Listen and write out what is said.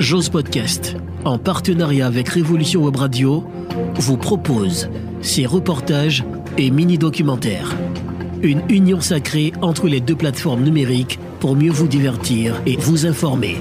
J'ose Podcast, en partenariat avec Révolution Web Radio, vous propose ces reportages et mini-documentaires. Une union sacrée entre les deux plateformes numériques pour mieux vous divertir et vous informer.